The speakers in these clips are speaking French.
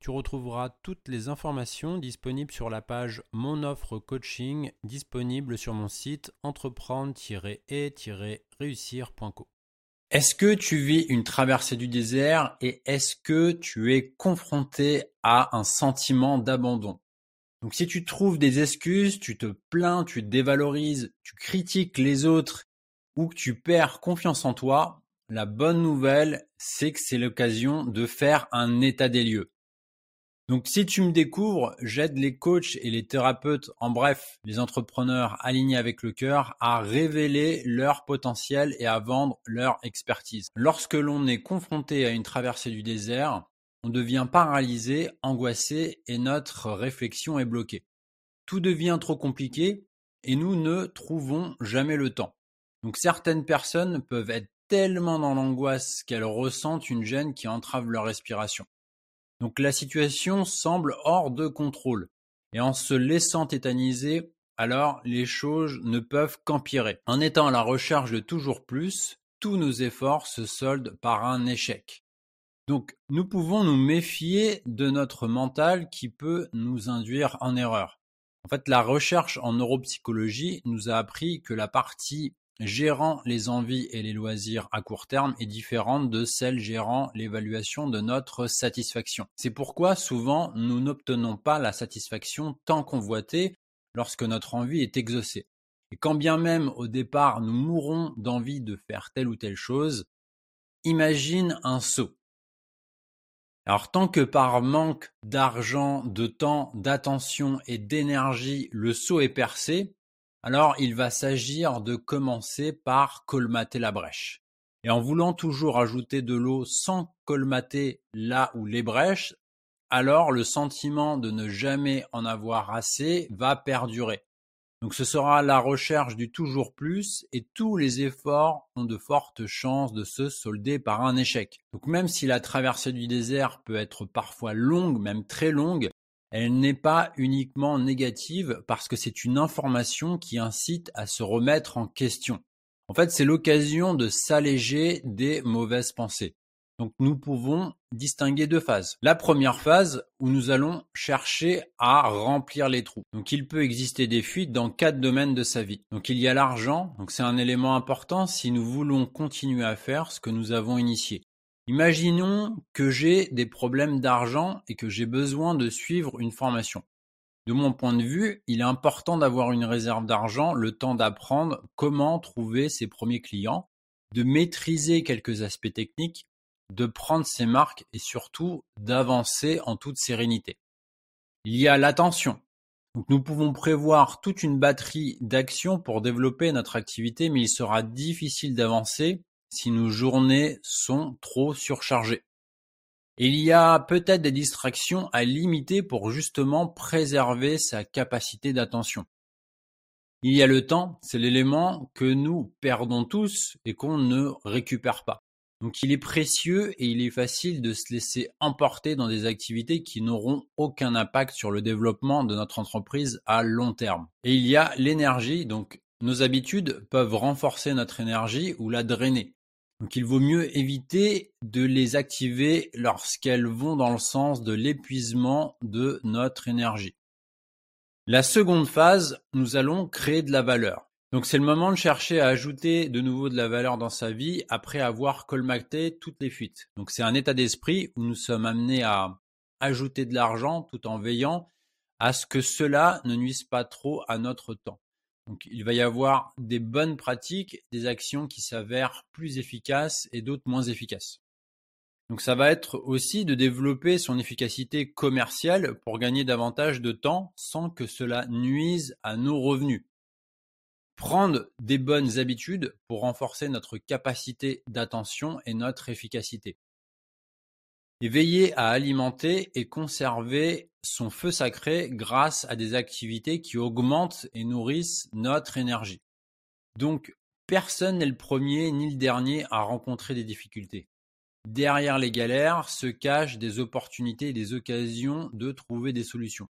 Tu retrouveras toutes les informations disponibles sur la page Mon offre coaching disponible sur mon site entreprendre-et-réussir.co. Est-ce que tu vis une traversée du désert et est-ce que tu es confronté à un sentiment d'abandon? Donc si tu trouves des excuses, tu te plains, tu dévalorises, tu critiques les autres ou que tu perds confiance en toi, la bonne nouvelle, c'est que c'est l'occasion de faire un état des lieux. Donc si tu me découvres, j'aide les coachs et les thérapeutes, en bref, les entrepreneurs alignés avec le cœur, à révéler leur potentiel et à vendre leur expertise. Lorsque l'on est confronté à une traversée du désert, on devient paralysé, angoissé et notre réflexion est bloquée. Tout devient trop compliqué et nous ne trouvons jamais le temps. Donc certaines personnes peuvent être tellement dans l'angoisse qu'elles ressentent une gêne qui entrave leur respiration. Donc la situation semble hors de contrôle. Et en se laissant tétaniser, alors les choses ne peuvent qu'empirer. En étant à la recherche de toujours plus, tous nos efforts se soldent par un échec. Donc nous pouvons nous méfier de notre mental qui peut nous induire en erreur. En fait, la recherche en neuropsychologie nous a appris que la partie gérant les envies et les loisirs à court terme est différente de celle gérant l'évaluation de notre satisfaction. C'est pourquoi souvent nous n'obtenons pas la satisfaction tant convoitée lorsque notre envie est exaucée. Et quand bien même au départ nous mourrons d'envie de faire telle ou telle chose, imagine un saut. Alors tant que par manque d'argent, de temps, d'attention et d'énergie, le saut est percé, alors il va s'agir de commencer par colmater la brèche. Et en voulant toujours ajouter de l'eau sans colmater là où les brèches, alors le sentiment de ne jamais en avoir assez va perdurer. Donc ce sera la recherche du toujours plus et tous les efforts ont de fortes chances de se solder par un échec. Donc même si la traversée du désert peut être parfois longue, même très longue, elle n'est pas uniquement négative parce que c'est une information qui incite à se remettre en question. En fait, c'est l'occasion de s'alléger des mauvaises pensées. Donc nous pouvons distinguer deux phases. La première phase où nous allons chercher à remplir les trous. Donc il peut exister des fuites dans quatre domaines de sa vie. Donc il y a l'argent, donc c'est un élément important si nous voulons continuer à faire ce que nous avons initié. Imaginons que j'ai des problèmes d'argent et que j'ai besoin de suivre une formation. De mon point de vue, il est important d'avoir une réserve d'argent, le temps d'apprendre comment trouver ses premiers clients, de maîtriser quelques aspects techniques, de prendre ses marques et surtout d'avancer en toute sérénité. Il y a l'attention. nous pouvons prévoir toute une batterie d'actions pour développer notre activité, mais il sera difficile d'avancer si nos journées sont trop surchargées. Il y a peut-être des distractions à limiter pour justement préserver sa capacité d'attention. Il y a le temps, c'est l'élément que nous perdons tous et qu'on ne récupère pas. Donc il est précieux et il est facile de se laisser emporter dans des activités qui n'auront aucun impact sur le développement de notre entreprise à long terme. Et il y a l'énergie, donc nos habitudes peuvent renforcer notre énergie ou la drainer. Donc il vaut mieux éviter de les activer lorsqu'elles vont dans le sens de l'épuisement de notre énergie. La seconde phase, nous allons créer de la valeur. Donc c'est le moment de chercher à ajouter de nouveau de la valeur dans sa vie après avoir colmaté toutes les fuites. Donc c'est un état d'esprit où nous sommes amenés à ajouter de l'argent tout en veillant à ce que cela ne nuise pas trop à notre temps. Donc il va y avoir des bonnes pratiques, des actions qui s'avèrent plus efficaces et d'autres moins efficaces. Donc ça va être aussi de développer son efficacité commerciale pour gagner davantage de temps sans que cela nuise à nos revenus. Prendre des bonnes habitudes pour renforcer notre capacité d'attention et notre efficacité. Et veiller à alimenter et conserver son feu sacré grâce à des activités qui augmentent et nourrissent notre énergie. Donc personne n'est le premier ni le dernier à rencontrer des difficultés. Derrière les galères se cachent des opportunités et des occasions de trouver des solutions.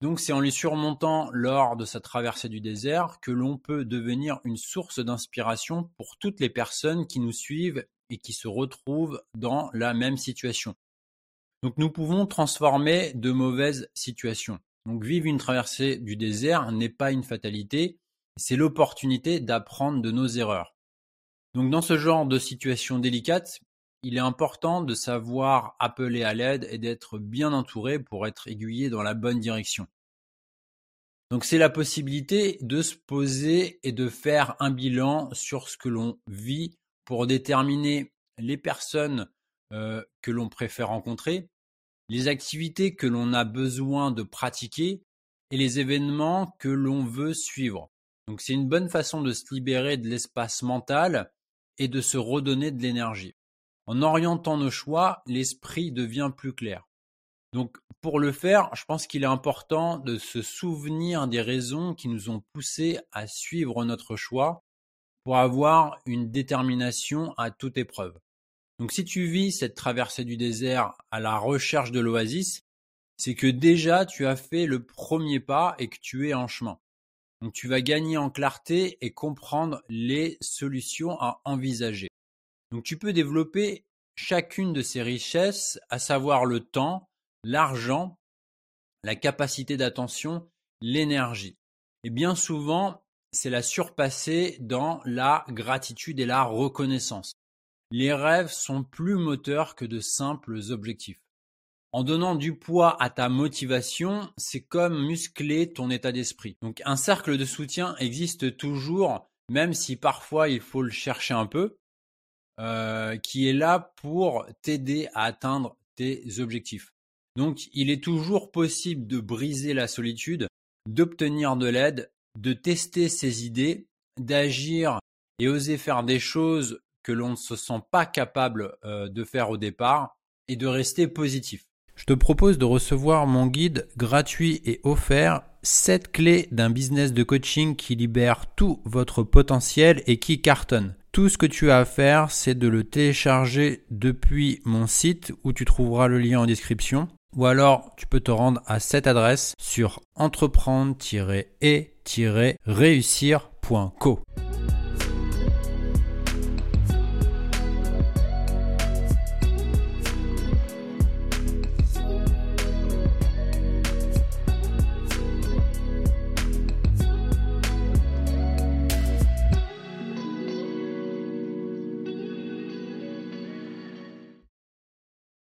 Donc c'est en les surmontant lors de sa traversée du désert que l'on peut devenir une source d'inspiration pour toutes les personnes qui nous suivent et qui se retrouvent dans la même situation. Donc nous pouvons transformer de mauvaises situations. Donc vivre une traversée du désert n'est pas une fatalité, c'est l'opportunité d'apprendre de nos erreurs. Donc dans ce genre de situation délicate, il est important de savoir appeler à l'aide et d'être bien entouré pour être aiguillé dans la bonne direction. Donc c'est la possibilité de se poser et de faire un bilan sur ce que l'on vit pour déterminer les personnes euh, que l'on préfère rencontrer, les activités que l'on a besoin de pratiquer et les événements que l'on veut suivre. Donc c'est une bonne façon de se libérer de l'espace mental et de se redonner de l'énergie. En orientant nos choix, l'esprit devient plus clair. Donc pour le faire, je pense qu'il est important de se souvenir des raisons qui nous ont poussés à suivre notre choix pour avoir une détermination à toute épreuve. Donc si tu vis cette traversée du désert à la recherche de l'oasis, c'est que déjà tu as fait le premier pas et que tu es en chemin. Donc tu vas gagner en clarté et comprendre les solutions à envisager. Donc tu peux développer chacune de ces richesses, à savoir le temps, l'argent, la capacité d'attention, l'énergie. Et bien souvent, c'est la surpasser dans la gratitude et la reconnaissance. Les rêves sont plus moteurs que de simples objectifs. En donnant du poids à ta motivation, c'est comme muscler ton état d'esprit. Donc un cercle de soutien existe toujours, même si parfois il faut le chercher un peu. Euh, qui est là pour t'aider à atteindre tes objectifs. Donc il est toujours possible de briser la solitude, d'obtenir de l'aide, de tester ses idées, d'agir et oser faire des choses que l'on ne se sent pas capable euh, de faire au départ et de rester positif. Je te propose de recevoir mon guide gratuit et offert 7 clés d'un business de coaching qui libère tout votre potentiel et qui cartonne. Tout ce que tu as à faire, c'est de le télécharger depuis mon site où tu trouveras le lien en description. Ou alors, tu peux te rendre à cette adresse sur entreprendre-et-réussir.co.